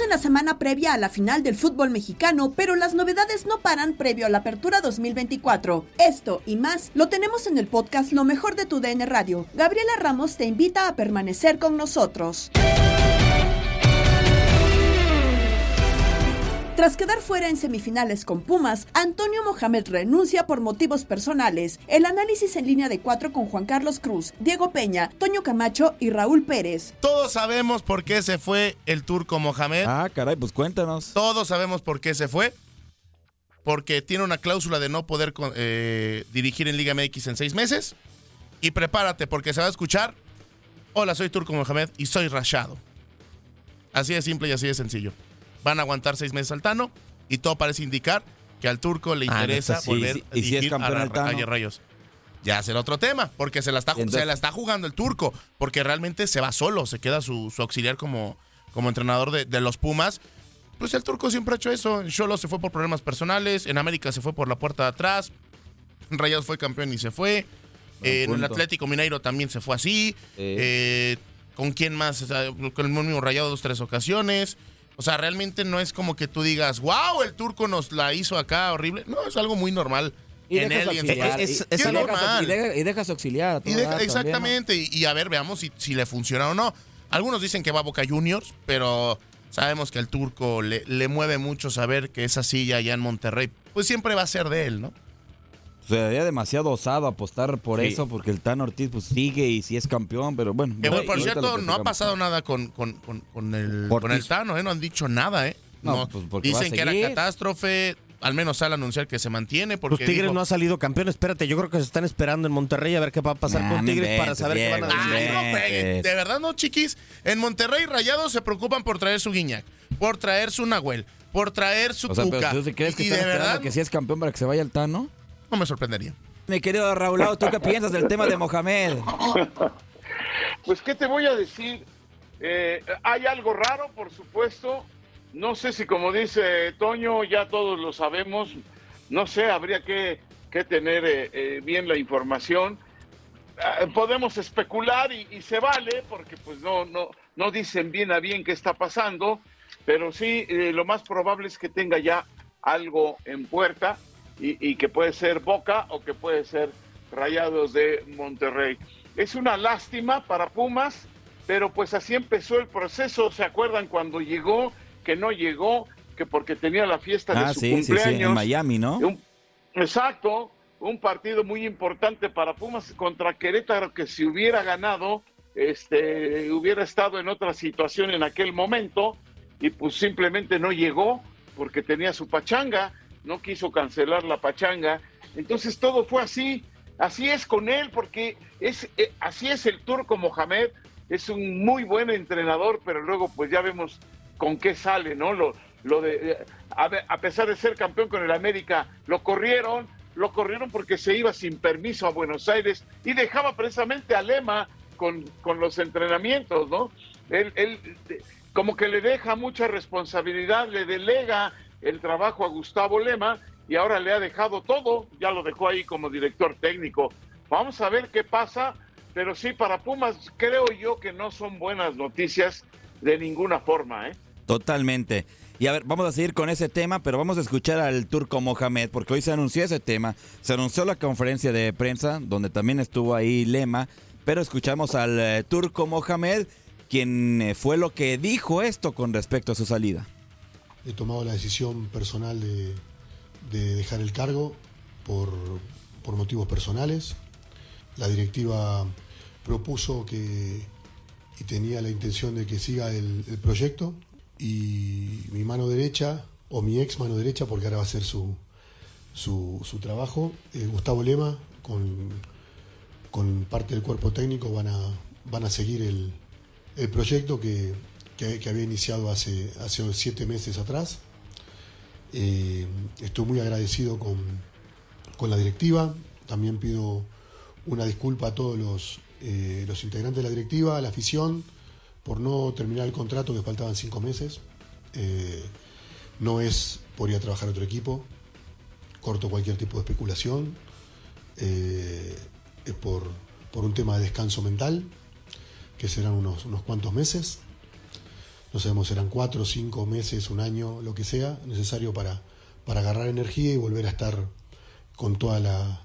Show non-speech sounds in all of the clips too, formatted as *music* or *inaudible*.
En la semana previa a la final del fútbol mexicano, pero las novedades no paran previo a la apertura 2024. Esto y más lo tenemos en el podcast Lo mejor de tu DN Radio. Gabriela Ramos te invita a permanecer con nosotros. Tras quedar fuera en semifinales con Pumas, Antonio Mohamed renuncia por motivos personales. El análisis en línea de cuatro con Juan Carlos Cruz, Diego Peña, Toño Camacho y Raúl Pérez. Todos sabemos por qué se fue el turco Mohamed. Ah, caray, pues cuéntanos. Todos sabemos por qué se fue. Porque tiene una cláusula de no poder eh, dirigir en Liga MX en seis meses. Y prepárate porque se va a escuchar. Hola, soy Turco Mohamed y soy rachado. Así de simple y así de sencillo van a aguantar seis meses al Tano y todo parece indicar que al turco le interesa volver a dirigir a, Rayos. Ya será otro tema, porque se la, está, se la está jugando el turco, porque realmente se va solo, se queda su, auxiliar como, como entrenador de, los Pumas. Pues el turco siempre ha hecho eso. En Cholo se fue por problemas personales, en América se fue por la puerta de atrás, Rayos fue campeón y se fue. en el Atlético Mineiro también se fue así. Eh, ¿Con quién más? con el mismo Rayado dos, tres ocasiones. O sea, realmente no es como que tú digas, wow, el turco nos la hizo acá horrible. No, es algo muy normal. Y en él y en es, es, normal. Y, dejas auxiliar. exactamente. Y, a ver, veamos si, si, le funciona o no. Algunos dicen que va a Boca Juniors, pero sabemos que al turco le, le mueve mucho saber que esa silla allá en Monterrey, pues siempre va a ser de él, ¿no? Sería demasiado osado apostar por eso, porque el Tan Ortiz pues, sigue y si es campeón, pero bueno. por cierto, no ha pasado nada con, con, con, el, con el Tano, ¿eh? No han dicho nada, ¿eh? No, pues dicen que era catástrofe. Al menos al anunciar que se mantiene. Porque Los Tigres no ha salido campeón. Espérate, yo creo que se están esperando en Monterrey a ver qué va a pasar con Tigres para saber qué van a decir. de verdad no, chiquis. En Monterrey Rayados se preocupan por traer su Guiñac, por traer su Nahuel, por traer su o Tuca. crees que y de verdad que si es campeón para que se vaya el Tano? No me sorprendería. Mi querido Raúl, ¿tú qué piensas del tema de Mohamed? *laughs* Pues, ¿qué te voy a decir? Eh, hay algo raro, por supuesto. No sé si, como dice Toño, ya todos lo sabemos. No sé, habría que, tener eh, eh, bien la información. Podemos especular y, se vale, porque pues no, no, no dicen bien a bien qué está pasando, pero sí, lo más probable es que tenga ya algo en puerta y, que puede ser Boca o que puede ser Rayados de Monterrey. Es una lástima para Pumas, pero pues así empezó el proceso. ¿Se acuerdan cuando llegó, que no llegó, que porque tenía la fiesta de ah, su cumpleaños? Sí, sí, en Miami, ¿no? exacto, un partido muy importante para Pumas contra Querétaro que si hubiera ganado, este, hubiera estado en otra situación en aquel momento y pues simplemente no llegó porque tenía su pachanga no quiso cancelar la pachanga. Entonces todo fue así. así es con él, porque es, eh, así es el turco Mohamed, es un muy buen entrenador, pero luego pues ya vemos con qué sale, ¿no? Lo, lo de, eh, a, pesar de ser campeón con el América, lo corrieron, lo corrieron porque se iba sin permiso a Buenos Aires y dejaba precisamente a Lema con, con los entrenamientos, ¿no? Él, él como que le deja mucha responsabilidad, le delega el trabajo a Gustavo Lema y ahora le ha dejado todo, ya lo dejó ahí como director técnico. Vamos a ver qué pasa, pero sí, para Pumas creo yo que no son buenas noticias de ninguna forma. ¿eh? Totalmente. Y a ver, vamos a seguir con ese tema, pero vamos a escuchar al turco Mohamed, porque hoy se anunció ese tema. Se anunció la conferencia de prensa, donde también estuvo ahí Lema, pero escuchamos al eh, turco Mohamed, quien eh, fue lo que dijo esto con respecto a su salida. He tomado la decisión personal de, de dejar el cargo por, por motivos personales. La directiva propuso que y tenía la intención de que siga el, proyecto y mi mano derecha o mi ex mano derecha porque ahora va a ser su, su, trabajo, eh, Gustavo Lema con, con parte del cuerpo técnico van a, van a seguir el, el proyecto que, que, había iniciado hace, hace siete meses atrás. Eh, estoy muy agradecido con, con la directiva, también pido una disculpa a todos los, eh, los integrantes de la directiva, la afición, por no terminar el contrato que faltaban cinco meses. Eh, no es por ir a trabajar a otro equipo, corto cualquier tipo de especulación, eh, es por, por, un tema de descanso mental, que serán unos, unos cuantos meses. No sabemos, serán cuatro, cinco meses, un año, lo que sea, necesario para, para agarrar energía y volver a estar con toda la,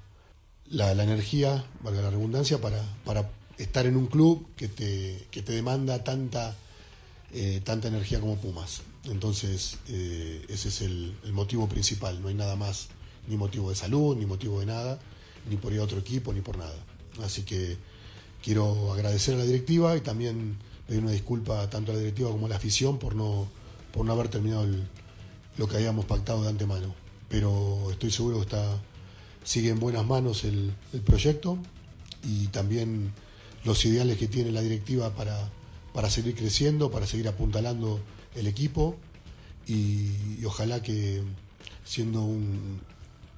la, energía, valga la redundancia, para, para estar en un club que te, que te demanda tanta, eh, tanta energía como Pumas. Entonces, eh, ese es el, motivo principal, no hay nada más, ni motivo de salud, ni motivo de nada, ni por ir a otro equipo, ni por nada. Así que quiero agradecer a la directiva y también pedir una disculpa tanto a la directiva como a la afición por no, por no haber terminado lo que habíamos pactado de antemano. Pero estoy seguro que está sigue en buenas manos el, proyecto y también los ideales que tiene la directiva para, para seguir creciendo, para seguir apuntalando el equipo y, ojalá que siendo un,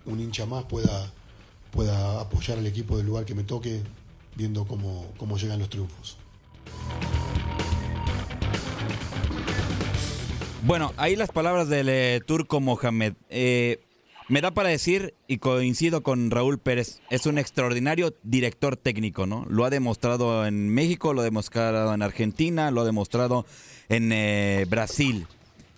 hincha más pueda, pueda apoyar al equipo del lugar que me toque viendo cómo, cómo llegan los triunfos. Bueno, ahí las palabras del eh, turco Mohamed. Eh, me da para decir, y coincido con Raúl Pérez, es un extraordinario director técnico, ¿no? Lo ha demostrado en México, lo ha demostrado en Argentina, lo ha demostrado en eh, Brasil.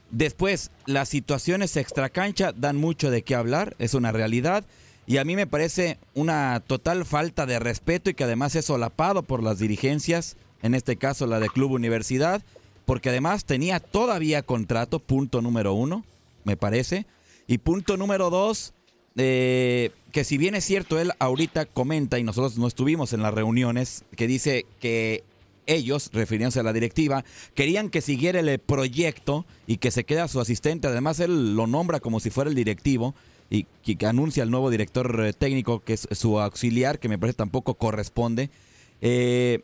Después, las situaciones extracancha dan mucho de qué hablar, es una realidad. Y a mí me parece una total falta de respeto y que además es solapado por las dirigencias, en este caso la de Club Universidad, porque además tenía todavía contrato, punto número uno, me parece y punto número dos, eh, que si bien es cierto, él ahorita comenta, y nosotros no estuvimos en las reuniones, que dice que ellos, refiriéndose a la directiva, querían que siguiera el proyecto y que se quede su asistente. Además, él lo nombra como si fuera el directivo y que anuncia al nuevo director eh, técnico, que es su auxiliar, que me parece tampoco corresponde. Eh,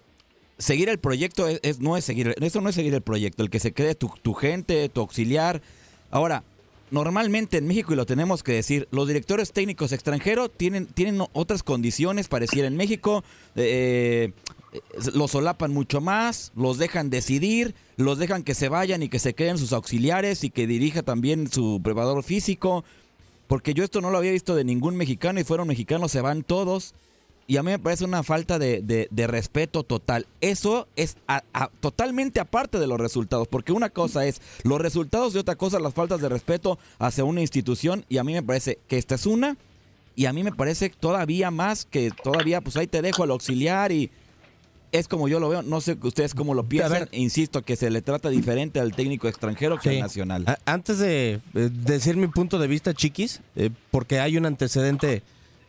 seguir el proyecto es, no es seguir, eso no es seguir el proyecto, el que se quede tu, tu gente, tu auxiliar. Ahora, normalmente en México, y lo tenemos que decir, los directores técnicos extranjeros tienen, tienen otras condiciones, pareciera en México, eh, los solapan mucho más, los dejan decidir, los dejan que se vayan y que se queden sus auxiliares y que dirija también su preparador físico, porque yo esto no lo había visto de ningún mexicano y fueron mexicanos, se van todos. Y a mí me parece una falta de, respeto total. Eso es totalmente aparte de los resultados, porque una cosa es los resultados y otra cosa las faltas de respeto hacia una institución. Y a mí me parece que esta es una. Y a mí me parece todavía más que todavía, pues ahí te dejo al auxiliar y es como yo lo veo. No sé ustedes cómo lo piensan. Insisto que se le trata diferente al técnico extranjero que al nacional. Antes de, decir mi punto de vista, chiquis, eh, porque hay un antecedente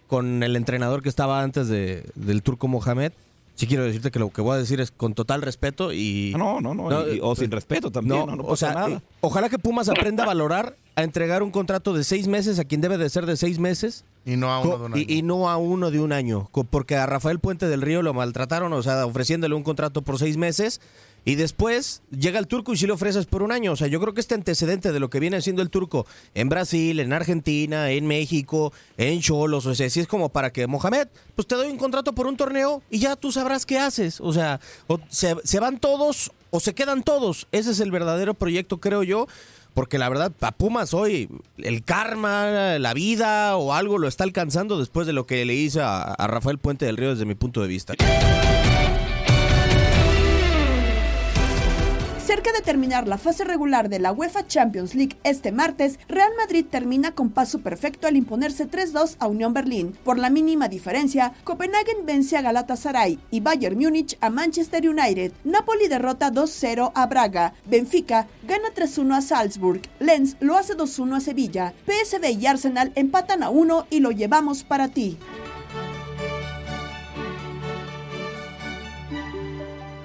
con el entrenador que estaba antes de, del turco Mohamed. Sí quiero decirte que lo que voy a decir es con total respeto y... No, no, no, o sin respeto también, no, o sea, nada. Eh, ojalá que Pumas aprenda a valorar, a entregar un contrato de seis meses a quien debe de ser de seis meses Y no a uno de un año. Y, y no a uno de un año, porque a Rafael Puente del Río lo maltrataron, o sea, ofreciéndole un contrato por seis meses. Y después llega el turco y sí le ofreces por un año. O sea, yo creo que este antecedente de lo que viene haciendo el turco en Brasil, en Argentina, en México, en Cholos, o sea, sí es como para que Mohamed, pues te doy un contrato por un torneo y ya tú sabrás qué haces. O sea, o se, se van todos o se quedan todos. Ese es el verdadero proyecto, creo yo. Porque la verdad, a Pumas hoy, el karma, la vida o algo lo está alcanzando después de lo que le hizo a, a Rafael Puente del Río desde mi punto de vista. Cerca de terminar la fase regular de la UEFA Champions League este martes, Real Madrid termina con paso perfecto al imponerse 3-2 a Unión Berlín. Por la mínima diferencia, Copenhagen vence a Galatasaray y Bayern Múnich a Manchester United. Napoli derrota 2-0 a Braga. Benfica gana 3-1 a Salzburg. Lens lo hace 2-1 a Sevilla. PSV y Arsenal empatan a 1 y lo llevamos para ti.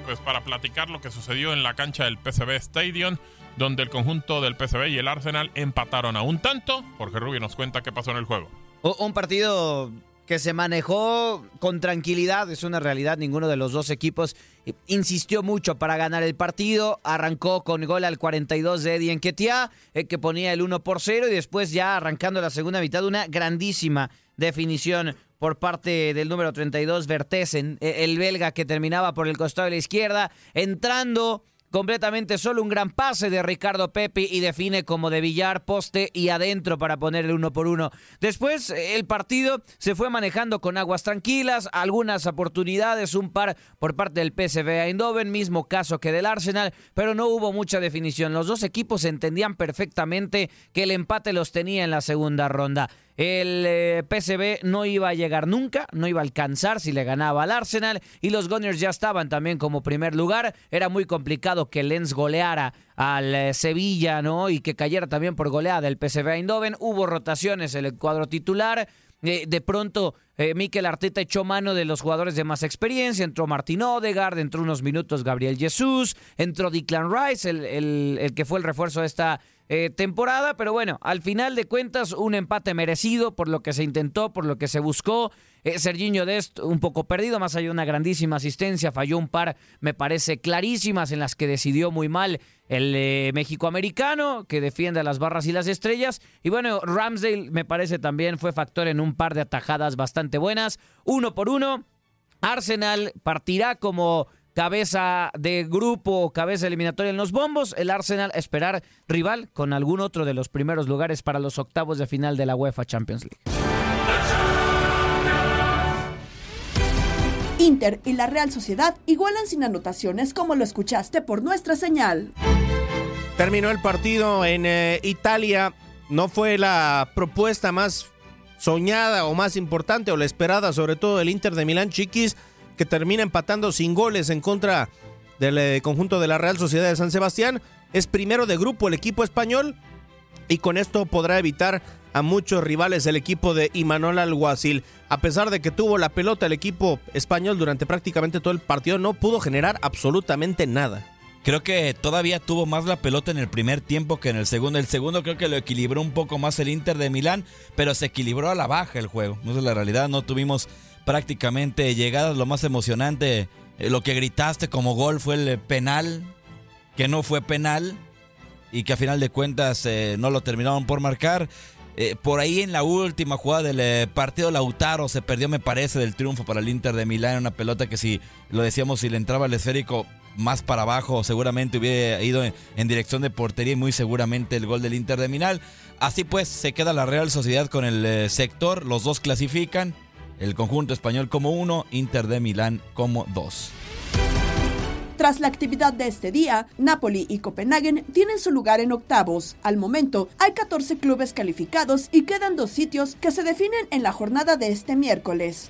Pues para platicar lo que sucedió en la cancha del PSV Stadium, donde el conjunto del PSV y el Arsenal empataron a un tanto. Jorge Rubio nos cuenta qué pasó en el juego. Un partido que se manejó con tranquilidad, es una realidad, ninguno de los dos equipos eh, insistió mucho para ganar el partido, arrancó con gol al 42 de Eddie Enquetia, eh, que ponía el 1 por 0 y después ya arrancando la segunda mitad una grandísima definición por parte del número 32 Vertesen, eh, el belga que terminaba por el costado de la izquierda, entrando completamente solo un gran pase de Ricardo Pepi y define como de billar, poste y adentro para poner el uno por uno. Después el partido se fue manejando con aguas tranquilas, algunas oportunidades, un par por parte del PSV Eindhoven, mismo caso que del Arsenal, pero no hubo mucha definición. Los dos equipos entendían perfectamente que el empate los tenía en la segunda ronda. El eh, no iba a llegar nunca, no iba a alcanzar si le ganaba al Arsenal y los Gunners ya estaban también como primer lugar. Era muy complicado que Lens goleara al eh, Sevilla, ¿no? Y que cayera también por goleada el PSV Eindhoven. Hubo rotaciones en el cuadro titular. Eh, de pronto, eh, Mikel Arteta echó mano de los jugadores de más experiencia. Entró Martín Odegaard, entró unos minutos Gabriel Jesús, entró Declan Rice, el- el que fue el refuerzo de esta eh, temporada. Pero bueno, al final de cuentas, un empate merecido por lo que se intentó, por lo que se buscó. Eh, Serginho Dest un poco perdido, más allá de una grandísima asistencia, falló un par, me parece, clarísimas en las que decidió muy mal el eh, México-americano, que defiende a las barras y las estrellas. Y bueno, Ramsdale me parece también fue factor en un par de atajadas bastante buenas. Uno por uno, Arsenal partirá como cabeza de grupo, cabeza eliminatoria en los bombos. El Arsenal a esperar rival con algún otro de los primeros lugares para los octavos de final de la UEFA Champions League. Inter y la Real Sociedad igualan sin anotaciones como lo escuchaste por nuestra señal. Terminó el partido en eh, Italia. No fue la propuesta más soñada o más importante o la esperada, sobre todo el Inter de Milán Chiquis, que termina empatando sin goles en contra del eh, conjunto de la Real Sociedad de San Sebastián. Es primero de grupo el equipo español y con esto podrá evitar a muchos rivales el equipo de Imanol Alguacil. A pesar de que tuvo la pelota el equipo español durante prácticamente todo el partido, no pudo generar absolutamente nada. Creo que todavía tuvo más la pelota en el primer tiempo que en el segundo. El segundo creo que lo equilibró un poco más el Inter de Milán, pero se equilibró a la baja el juego. No es la realidad, no tuvimos prácticamente llegadas. Lo más emocionante, eh, lo que gritaste como gol fue el penal, que no fue penal y que a final de cuentas eh, no lo terminaron por marcar. Eh, por ahí en la última jugada del partido Lautaro se perdió, me parece, del triunfo para el Inter de Milán. Una pelota que si lo decíamos, si le entraba el esférico más para abajo, seguramente hubiera ido en, en dirección de portería y muy seguramente el gol del Inter de Milán. Así pues, se queda la Real Sociedad con el sector, los dos clasifican, el conjunto español como uno, Inter de Milán como dos. Tras la actividad de este día, Napoli y Copenhagen tienen su lugar en octavos. Al momento, hay 14 clubes calificados y quedan dos sitios que se definen en la jornada de este miércoles.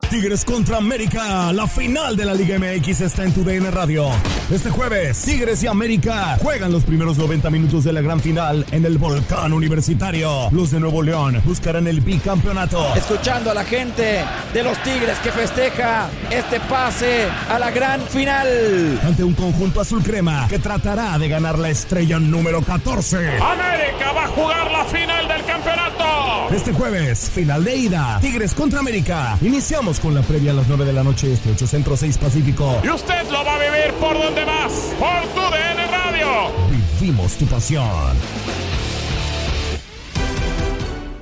Tigres contra América, la final de la Liga MX está en tu DN Radio. Este jueves, Tigres y América juegan los primeros 90 minutos de la gran final en el Volcán Universitario. Los de Nuevo León buscarán el bicampeonato. Escuchando a la gente de los Tigres que festeja este pase a la gran final. Ante un conjunto azul crema que tratará de ganar la estrella número 14. América va a jugar la final del campeonato. Este jueves, final de ida, Tigres contra América. Iniciamos con la previa a las 9 de la noche este 8 Centro 6 Pacífico. Y usted lo va a vivir por donde más, por tu DN Radio. Vivimos tu pasión.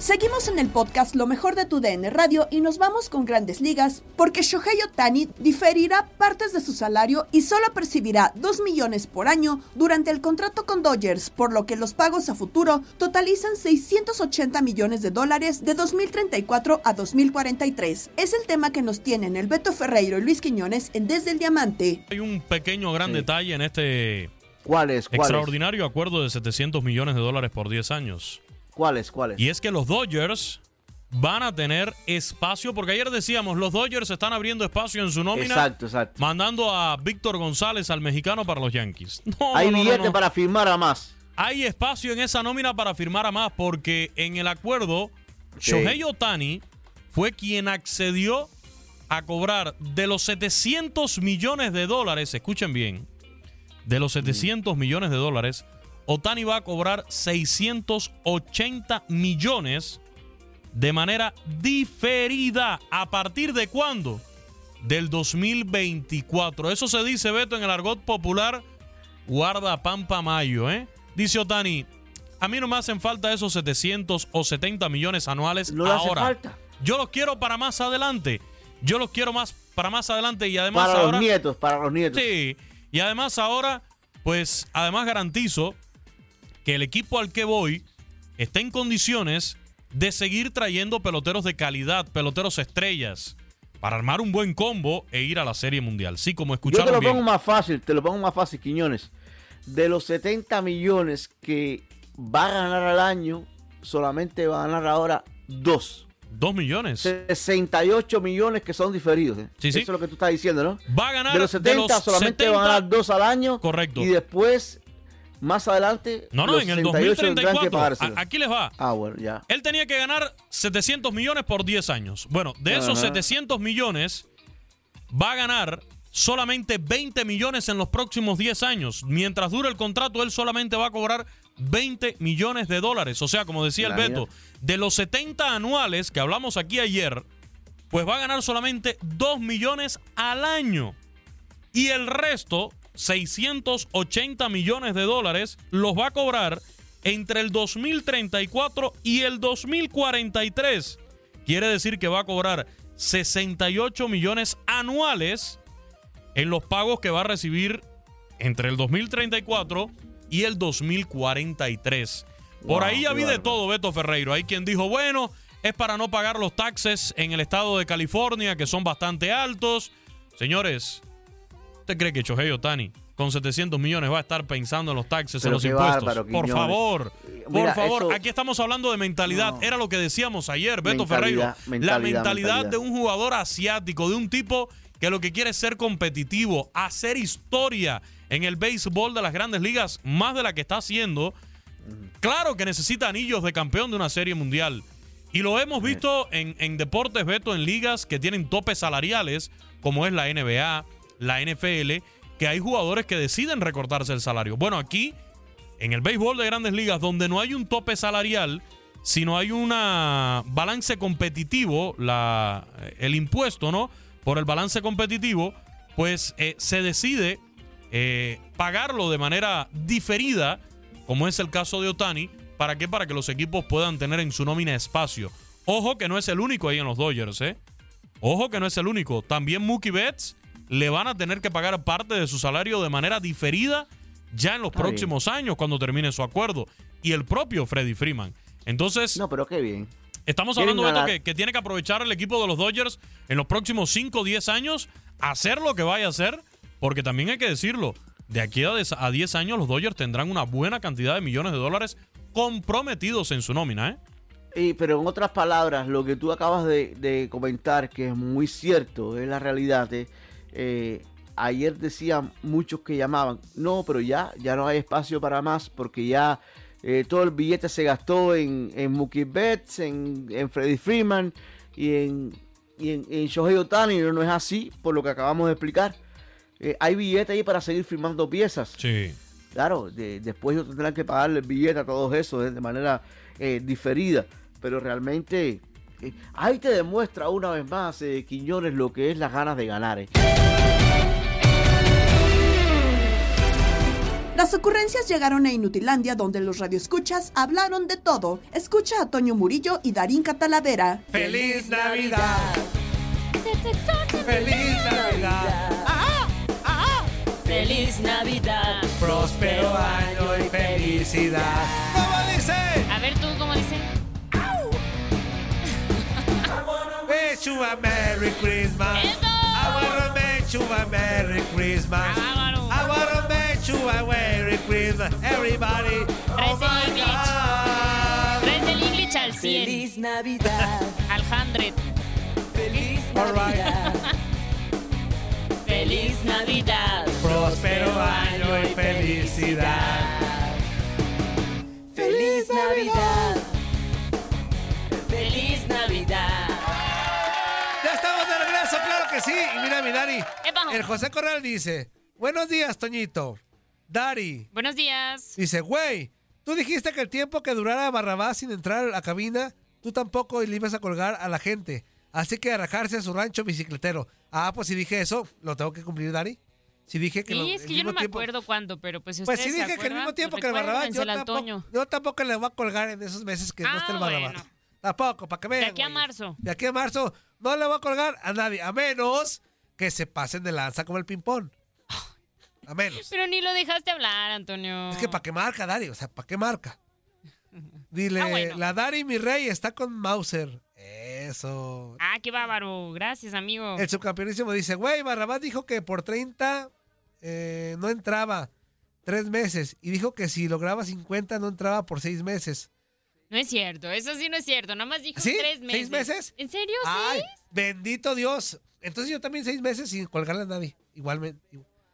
Seguimos en el podcast Lo mejor de tu DN Radio y nos vamos con grandes ligas porque Shohei Otani diferirá partes de su salario y solo percibirá 2 millones por año durante el contrato con Dodgers, por lo que los pagos a futuro totalizan 680 millones de dólares de 2034 a 2043. Es el tema que nos tienen el Beto Ferreiro y Luis Quiñones en Desde el Diamante. Hay un pequeño gran detalle en este ¿Cuál es? ¿Cuál es? extraordinario acuerdo de 700 millones de dólares por 10 años. ¿Cuáles? ¿Cuáles? Y es que los Dodgers van a tener espacio, porque ayer decíamos, los Dodgers están abriendo espacio en su nómina, Exacto, exacto. mandando a Víctor González al mexicano para los Yankees. *laughs* No, Hay no, billete no. para firmar a más. Hay espacio en esa nómina para firmar a más, porque en el acuerdo, Shohei Otani fue quien accedió a cobrar de los 700 millones de dólares, escuchen bien, de los 700 millones de dólares, Otani va a cobrar 680 millones de manera diferida. ¿A partir de cuándo? Del 2024. Eso se dice, Beto, en el argot popular, guarda pampa mayo, ¿eh? Dice Otani, a mí no me hacen falta esos 700 o 70 millones anuales No le hace ahora. falta. Yo los quiero para más adelante. Yo los quiero más para más adelante y además Para ahora... los nietos, para los nietos. Sí, y además ahora, pues además garantizo que el equipo al que voy está en condiciones de seguir trayendo peloteros de calidad, peloteros estrellas, para armar un buen combo e ir a la Serie Mundial. Sí, como Yo te escucharon lo bien. pongo más fácil, te lo pongo más fácil, Quiñones. De los 70 millones que va a ganar al año, solamente va a ganar ahora dos. Dos millones. 68 millones que son diferidos. ¿eh? Sí, sí. Eso es lo que tú estás diciendo, ¿no? Va a ganar de los 70 de los solamente 70 va a ganar dos al año. Correcto. Y después, más adelante, No, no, los en el 68 tendrán que 2034. pagárselo. a- Aquí les va. Ah, bueno, ya. Él tenía que ganar 700 millones por 10 años. Bueno, de esos Ajá. 700 millones, va a ganar solamente 20 millones en los próximos 10 años. Mientras dure el contrato, él solamente va a cobrar 20 millones de dólares. O sea, como decía el Vaya. Beto, de los 70 anuales que hablamos aquí ayer, pues va a ganar solamente 2 millones al año. Y el resto, 680 millones de dólares, los va a cobrar entre el 2034 y el 2043. Quiere decir que va a cobrar 68 millones anuales en los pagos que va a recibir entre el 2034 y el 2043. Por Wow, ahí ya vi de todo, Beto Ferreiro. Hay quien dijo, bueno, es para no pagar los taxes en el estado de California, que son bastante altos. Señores, ¿usted cree que Shohei Otani con 700 millones va a estar pensando en los taxes, en los impuestos? bárbaro, por favor, por Mira, favor. eso- Aquí estamos hablando de mentalidad. Era lo que decíamos ayer, Beto Mentalidad, Ferreiro. la mentalidad. de un jugador asiático, de un tipo que lo que quiere es ser competitivo, hacer historia en el béisbol de las grandes ligas, más de la que está haciendo. Claro que necesita anillos de campeón de una serie mundial. Y lo hemos visto en, en deportes, Beto, en ligas que tienen topes salariales, como es la NBA, la NFL, que hay jugadores que deciden recortarse el salario. Bueno, aquí, en el béisbol de grandes ligas, donde no hay un tope salarial, sino hay un balance competitivo, la, el impuesto, ¿no? Por el balance competitivo, pues eh, se decide eh, pagarlo de manera diferida, como es el caso de Otani. ¿Para qué? Para que los equipos puedan tener en su nómina espacio. Ojo que no es el único ahí en los Dodgers, ¿eh? Ojo que no es el único. También Mookie Betts le van a tener que pagar parte de su salario de manera diferida ya en los Está bien. próximos años cuando termine su acuerdo. Y el propio Freddy Freeman. Entonces. No, pero qué bien. Estamos hablando, Beto, ganar. que, que tiene que aprovechar el equipo de los Dodgers en los próximos 5 o 10 años, hacer lo que vaya a hacer, porque también hay que decirlo, de aquí a 10 años los Dodgers tendrán una buena cantidad de millones de dólares comprometidos en su nómina, ¿eh? Y, pero en otras palabras, lo que tú acabas de, de comentar, que es muy cierto, es la realidad. eh, eh, ayer decían muchos que llamaban, no, pero ya, ya no hay espacio para más porque ya eh, todo el billete se gastó en, en Mookie Betts, en, en Freddie Freeman y en, y en, en Shohei Ohtani. No, no es así, por lo que acabamos de explicar. Eh, hay billete ahí para seguir firmando piezas. Sí. Claro, de- después ellos tendrán que pagarle el billete a todos esos de manera eh, diferida. Pero realmente eh, ahí te demuestra una vez más, eh, Quiñones, lo que es las ganas de ganar. eh. Las ocurrencias llegaron a Inutilandia donde los radioescuchas hablaron de todo. Escucha a Toño Murillo y Darín Catalavera. ¡Feliz Navidad! ¡Feliz Navidad! ¡Feliz Navidad! ¡Próspero año y felicidad! ¿Cómo dice? A ver tú, ¿cómo dice? Wish you a Merry Christmas. I wanna make you a Merry Christmas. I wanna make you a Merry Christmas. Everybody. Oh my God. Traes el English al 100. Feliz Navidad. *laughs* Al 100. *laughs* Feliz Navidad. Feliz Navidad. Dari. El José Corral dice: Buenos días, Toñito. Dari. Buenos días. Dice, güey, tú dijiste que el tiempo que durara Barrabás sin entrar a la cabina, tú tampoco le ibas a colgar a la gente. Así que a rajarse a su rancho bicicletero. Ah, pues si dije eso, lo tengo que cumplir, Dari. Si dije que lo- Sí, es el que yo no me tiempo- acuerdo cuándo, pero pues si Pues sí dije que al mismo tiempo que el Barrabás, yo tampoco, Toño. yo tampoco le voy a colgar en esos meses que no esté el Ah, Barrabás. bueno. Tampoco, para que vean. De aquí a marzo. De aquí a marzo no le voy a colgar a nadie, a menos que se pasen de lanza como el ping-pong. A menos. Pero ni lo dejaste hablar, Antonio. Es que para qué marca, Dari, o sea, para qué marca. *laughs* Dile, Ah, bueno. la Dari, mi rey, está con Mauser. Eso. Ah, qué bárbaro. Gracias, amigo. El subcampeonísimo dice, güey, Barrabás dijo que por 30 eh, no entraba tres meses. Y dijo que si lograba 50 no entraba por seis meses. No es cierto, eso sí no es cierto. Nada más dijo ¿Sí? tres meses. ¿Seis meses? ¿En serio? Ay, ¿Sí? Bendito Dios. Entonces yo también seis meses sin colgarle a nadie. Igualmente.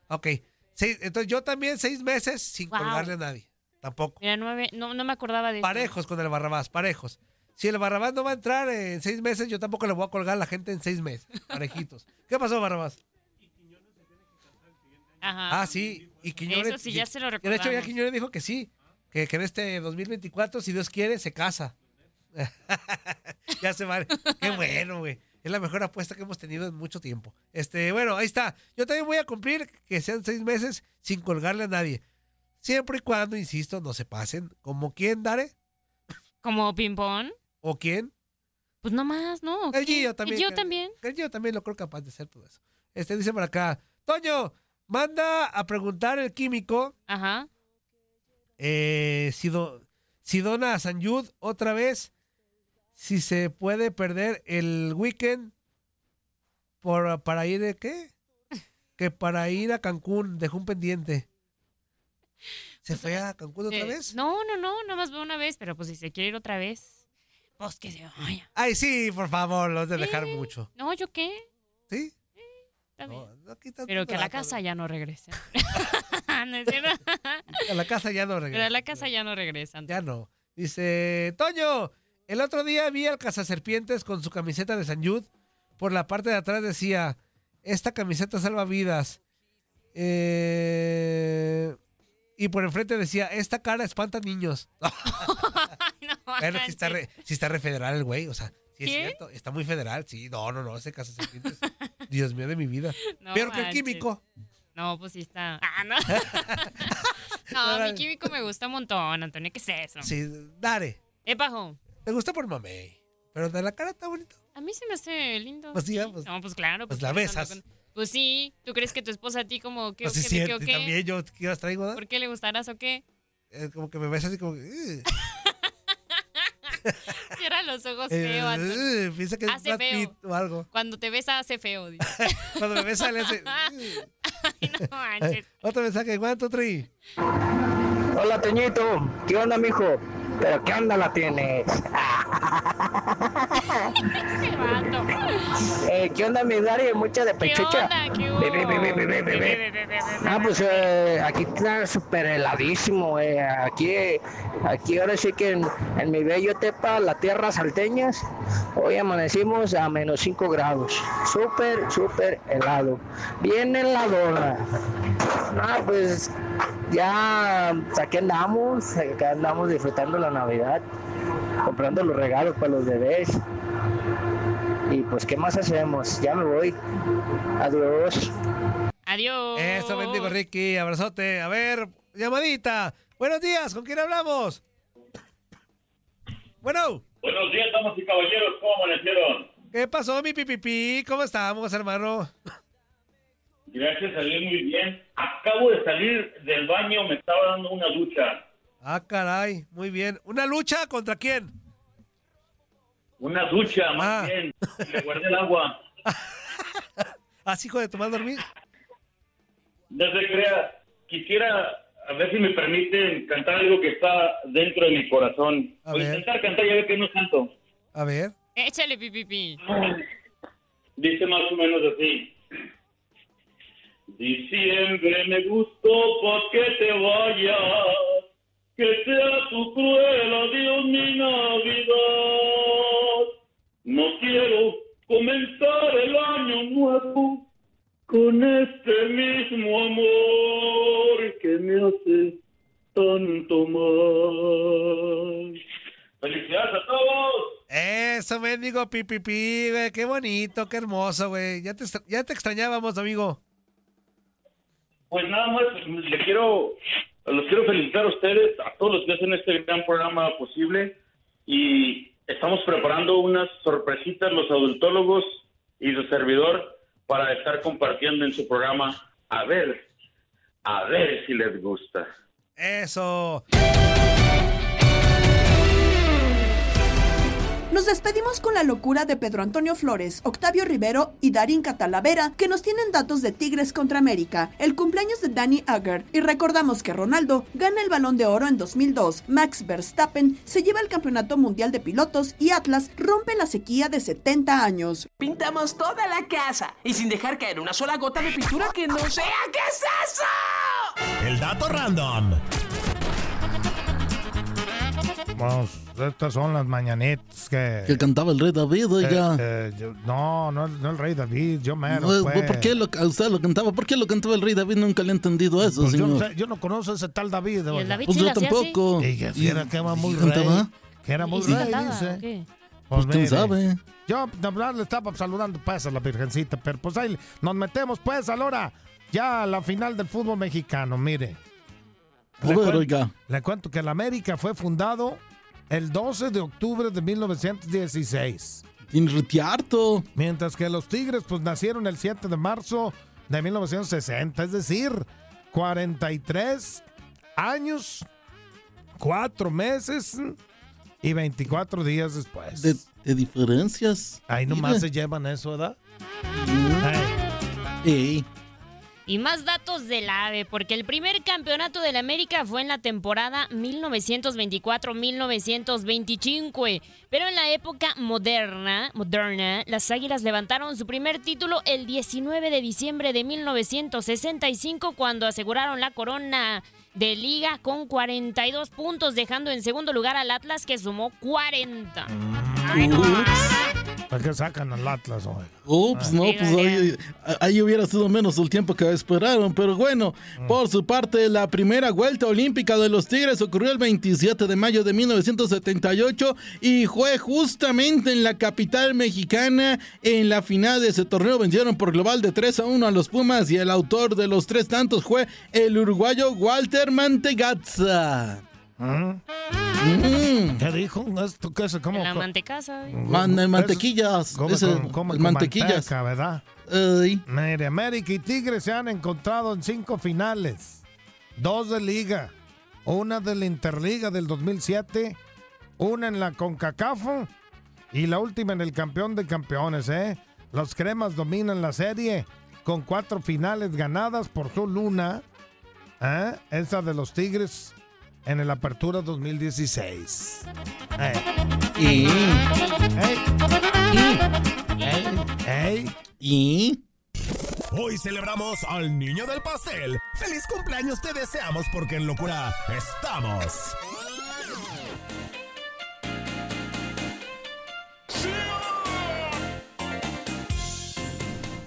Ok. Seis- entonces yo también seis meses sin Wow. colgarle a nadie. Tampoco. Mira, nueve, no, no me acordaba de eso. Parejos con el Barrabás, parejos. Si el Barrabás no va a entrar en seis meses, yo tampoco le voy a colgar a la gente en seis meses. *laughs* Parejitos. ¿Qué pasó, Barrabás? Ajá. Ah, sí. Y Quiñones. Eso sí, ya se lo De hecho, ya recordamos. Quiñones dijo que sí. Que, que en este 2024, si Dios quiere, se casa. *laughs* ya se va. Qué *laughs* bueno, güey. Es la mejor apuesta que hemos tenido en mucho tiempo. Este, bueno, ahí está. Yo también voy a cumplir que sean seis meses sin colgarle a nadie. Siempre y cuando, insisto, no se pasen. ¿Como quién, Dare? ¿Como ping-pong? ¿O quién? Pues no más, ¿no? El. Gio también. ¿Y yo que- también? El Gio también lo creo capaz de hacer todo eso. Este dice por acá. Toño, manda a preguntar el químico. Ajá. Eh, si, do- si dona a San Yud otra vez, si se puede perder el weekend por, para ir de qué? Que para ir a Cancún dejó un pendiente. ¿Se fue a Cancún otra Eh, vez? No, no, no, nada más veo una vez, pero pues si se quiere ir otra vez, pues que se vaya. Ay, sí, por favor, los de dejar mucho. No, ¿yo qué? ¿Sí? No quitas pero *laughs* *laughs* que a la casa ya no regresen. no es cierto. A la casa ya no Pero regresa. a la casa ya no regresan. Ya no. Dice, Toño, el otro día vi al cazaserpientes con su camiseta de San Yud. Por la parte de atrás decía, esta camiseta salva vidas. Eh, y por enfrente decía, esta cara espanta niños. *laughs* bueno, si está, re, sí está re federal el güey, o sea, sí es cierto, está muy federal, sí. No, no, no, ese cazaserpientes. *laughs* Dios mío de mi vida. No Peor que el químico. No, pues sí está. *laughs* Ah, no. no, mi químico me gusta un montón, Antonio. ¿Qué es eso? Sí, dare. Epajo. Me gusta por mamey. Pero de la cara está bonito. A mí se me hace lindo. Pues sí, ah, pues- no, pues claro. pues pues la besas. con- Pues sí. ¿Tú crees que tu esposa a ti como que, Pues sí, o qué, sí, también yo ¿qué las traigo, ¿verdad? ¿Por qué le gustarás o qué? Eh, como que me ves así como que... *laughs* Cierra los ojos Eh, feo. "Ugh", piensa que es Hace Brad feo. O algo. Cuando te besa hace feo. dice. *laughs* Cuando me besa le hace... *laughs* Ay, no manches. Otro mensaje, ¿cuánto, Tri? Hola, Toñito. ¿Qué onda, mijo? ¿Pero qué onda la tienes? *laughs* Eh, ¿Qué onda, mi Dari? Mucha de ¿Qué pechucha. Ah, pues eh, aquí está súper heladísimo. eh. Aquí, aquí ahora sí que en, en mi bello Tepa, la tierra salteñas, hoy amanecimos a menos 5 grados. Súper, súper helado. Bien heladona. Ah, pues ya pues, aquí andamos, acá andamos disfrutando la Navidad, comprando los regalos para los bebés. Y pues, ¿qué más hacemos? Ya me voy. Adiós. Adiós. Eso, bendigo Ricky, abrazote. A ver, llamadita. Buenos días, ¿con quién hablamos? Bueno, Buenos días, damas y caballeros, ¿cómo amanecieron? ¿qué pasó, mi pipipi? ¿Cómo estamos, hermano? Gracias, salí muy bien. Acabo de salir del baño, me estaba dando una ducha. Ah, caray, muy bien. ¿Una lucha contra quién? Una ducha, más Ah. bien. Le guardé el agua. *laughs* ¿Así hijo de tomar dormir? No se crea. Quisiera, a ver si me permiten cantar algo que está dentro de mi corazón. A Voy a ver. intentar cantar, ya ve que no canto. A ver. Échale pipipi. Dice más o menos así. Diciembre me gustó porque te vayas, que sea tu cruel adiós mi Navidad. No quiero comenzar el año nuevo con este mismo amor que me hace tanto mal. ¡Felicidades a todos! Eso, bendigo pipipi, güey. Qué bonito, qué hermoso, güey. Ya te, ya te extrañábamos, amigo. Pues nada más le quiero, los quiero felicitar a ustedes, a todos los que hacen este gran programa posible y estamos preparando unas sorpresitas los adultólogos y su servidor para estar compartiendo en su programa. A ver, a ver si les gusta. Eso. Nos despedimos con la locura de Pedro Antonio Flores, Octavio Rivero y Darín Catalavera, que nos tienen datos de Tigres contra América, el cumpleaños de Danny Agger, y recordamos que Ronaldo gana el balón de oro en 2002, Max Verstappen se lleva el campeonato mundial de pilotos y Atlas rompe la sequía de 70 años. Pintamos toda la casa y sin dejar caer una sola gota de pintura que no sea. ¿Qué es eso? El dato random. Vamos, estas son las mañanitas que... Que cantaba el rey David, oiga. Eh, eh, yo- no, no, no el rey David, yo mero, No, pues. ¿Por qué lo, a usted lo cantaba? ¿Por qué lo cantaba el rey David? Nunca le he entendido eso, Pues yo, no señor. sé, yo no conozco a ese tal David. el oiga. David Pues sí yo tampoco. así? Y que si era que era muy ¿Y rey. cantaba? Que era muy ¿Y rey, cantaba, dice. Pues, Pues quién mire, sabe. Yo de verdad le estaba saludando pues a la virgencita, pero pues ahí nos metemos pues a la hora ya a la final del fútbol mexicano, mire. Oiga. Le cuento que el América fue fundado el 12 de octubre de 1916. Inretiarto. Mientras que los Tigres pues nacieron el 7 de marzo de 1960, es decir, 43 años, 4 meses y 24 días después. De, de diferencias. Ahí nomás Mire. se llevan eso, ¿verdad? Ey. Y más datos del AVE, porque el primer campeonato del América fue en la temporada 1924-1925. Pero en la época moderna, moderna, las Águilas levantaron su primer título el 19 de diciembre de 1965 cuando aseguraron la corona de liga con 42 puntos, dejando en segundo lugar al Atlas que sumó 40. Ay, no más. ¿Para qué sacan al Atlas hoy? Ups, no, pues ahí, ahí hubiera sido menos el tiempo que esperaron. Pero bueno, por su parte, la primera vuelta olímpica de los Tigres ocurrió el 27 de mayo de 1978 y fue justamente en la capital mexicana. En la final de ese torneo vencieron por global de 3 a 1 a los Pumas y el autor de los tres tantos fue el uruguayo Walter Mantegazza. Mm. ¿Qué dijo? ¿Esto qué es? ¿Cómo? La mantecasa. Man- el mantequillas. Come ese, con- come el con mantequillas. manteca, ¿verdad? Ay. Mire, América y Tigres se han encontrado en cinco finales. Dos de liga. Una de la Interliga del 2007. Una en la CONCACAF. Y la última en el campeón de campeones, ¿eh? Los cremas dominan la serie con cuatro finales ganadas por solo una. ¿eh? Esa de los Tigres en el Apertura 2016. Eh. Y. Ey. Y. Hoy celebramos al niño del pastel. ¡Feliz cumpleaños te deseamos porque en locura estamos!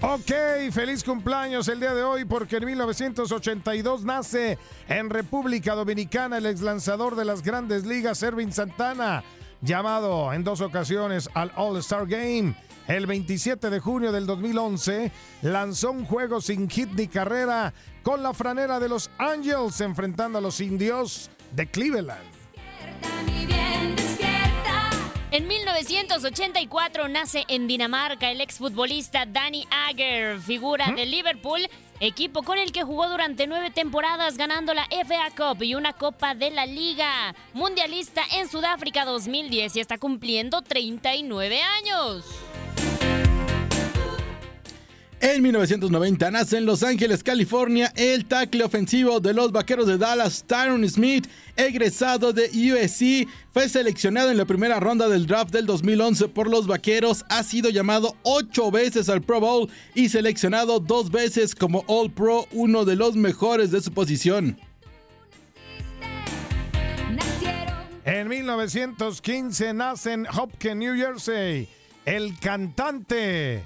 Ok, feliz cumpleaños el día de hoy porque en 1982 nace en República Dominicana el ex lanzador de las grandes ligas, Ervin Santana, llamado en dos ocasiones al All-Star Game. El 27 de junio del 2011 lanzó un juego sin hit ni carrera con la franera de los Angels enfrentando a los indios de Cleveland. En 1984 nace en Dinamarca el exfutbolista Danny Agger, figura de Liverpool, equipo con el que jugó durante nueve temporadas ganando la FA Cup y una Copa de la Liga. Mundialista en Sudáfrica 2010 y está cumpliendo 39 años. En 1990 nace en Los Ángeles, California, el tackle ofensivo de los Vaqueros de Dallas, Tyron Smith, egresado de USC, fue seleccionado en la primera ronda del draft del 2011 por los Vaqueros, ha sido llamado ocho veces al Pro Bowl y seleccionado dos veces como All Pro, uno de los mejores de su posición. En 1915 nace en Hopkins, New Jersey, el cantante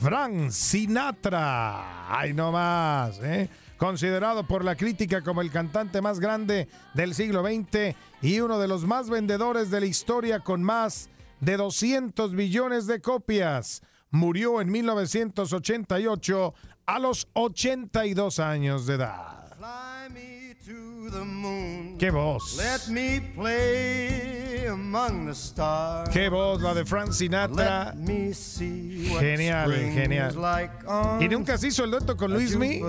Frank Sinatra. Ay, no más, ¿eh? Considerado por la crítica como el cantante más grande del siglo XX y uno de los más vendedores de la historia con más de 200 millones de copias. Murió en 1988 a los 82 años de edad. ¡Qué voz! Let me play. ¡Qué voz la de Frank Sinatra! Let me see what Genial, genial. is like on ¿Y nunca se hizo el dueto con Luismi?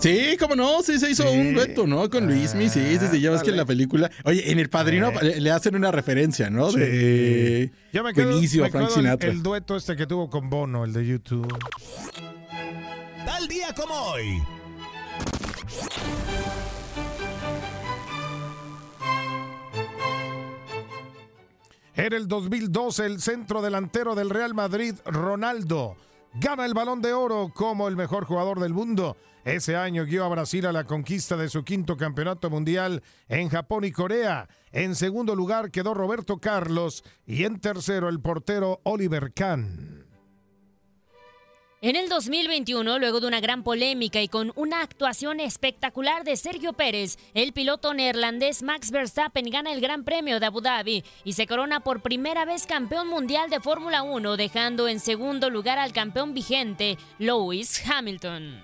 Sí, cómo no, sí se hizo Sí. un dueto, ¿no? Con Luismi, sí, sí, sí, ya ves que en la película. Oye, en El Padrino le, le hacen una referencia, ¿no? Sí. De. Yo me quedo, me Frank quedo el-. El, dueto este que tuvo con Bono, el de YouTube. Tal día como hoy. En el 2012, el centro delantero del Real Madrid, Ronaldo, gana el balón de oro como el mejor jugador del mundo. Ese año guió a Brasil a la conquista de su quinto campeonato mundial en Japón y Corea. En segundo lugar quedó Roberto Carlos y en tercero el portero Oliver Kahn. En el 2021, luego de una gran polémica y con una actuación espectacular de Sergio Pérez, el piloto neerlandés Max Verstappen gana el Gran Premio de Abu Dhabi y se corona por primera vez campeón mundial de Fórmula 1, dejando en segundo lugar al campeón vigente, Lewis Hamilton.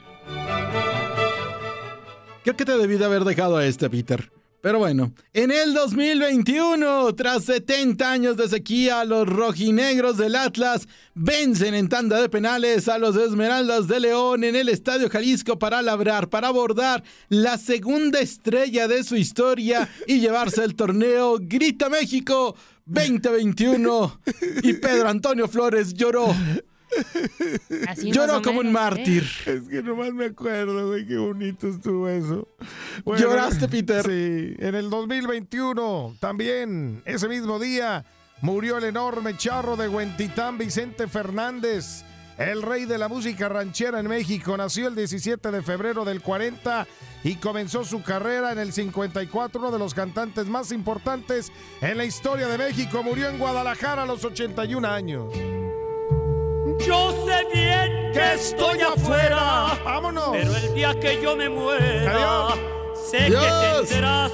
Que te debí de haber dejado a este, Peter. Pero bueno, en el 2021, tras 70 años de sequía, los rojinegros del Atlas vencen en tanda de penales a los Esmeraldas de León en el Estadio Jalisco para labrar, para abordar la segunda estrella de su historia y llevarse el torneo Grita México 2021. Y Pedro Antonio Flores lloró. Así Lloró más o como un ¿eh? mártir. Es que nomás me acuerdo, güey, qué bonito estuvo eso. ¿Lloraste, Peter? Sí, en el 2021, también, ese mismo día, murió el enorme charro de Huentitán, Vicente Fernández, el rey de la música ranchera en México. Nació el 17 de febrero del 40 y comenzó su carrera en el 54, uno de los cantantes más importantes en la historia de México. Murió en Guadalajara a los 81 años. Yo sé bien que estoy afuera. Vámonos. Pero el día que yo me muera, Adiós. sé que te Adiós. enteras.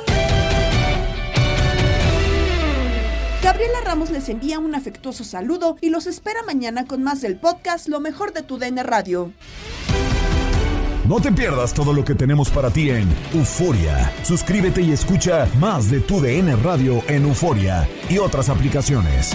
Gabriela Ramos les envía un afectuoso saludo y los espera mañana con más del podcast Lo mejor de tu DN Radio. No te pierdas todo lo que tenemos para ti en Euforia. Suscríbete y escucha más de tu DN Radio en Euforia y otras aplicaciones.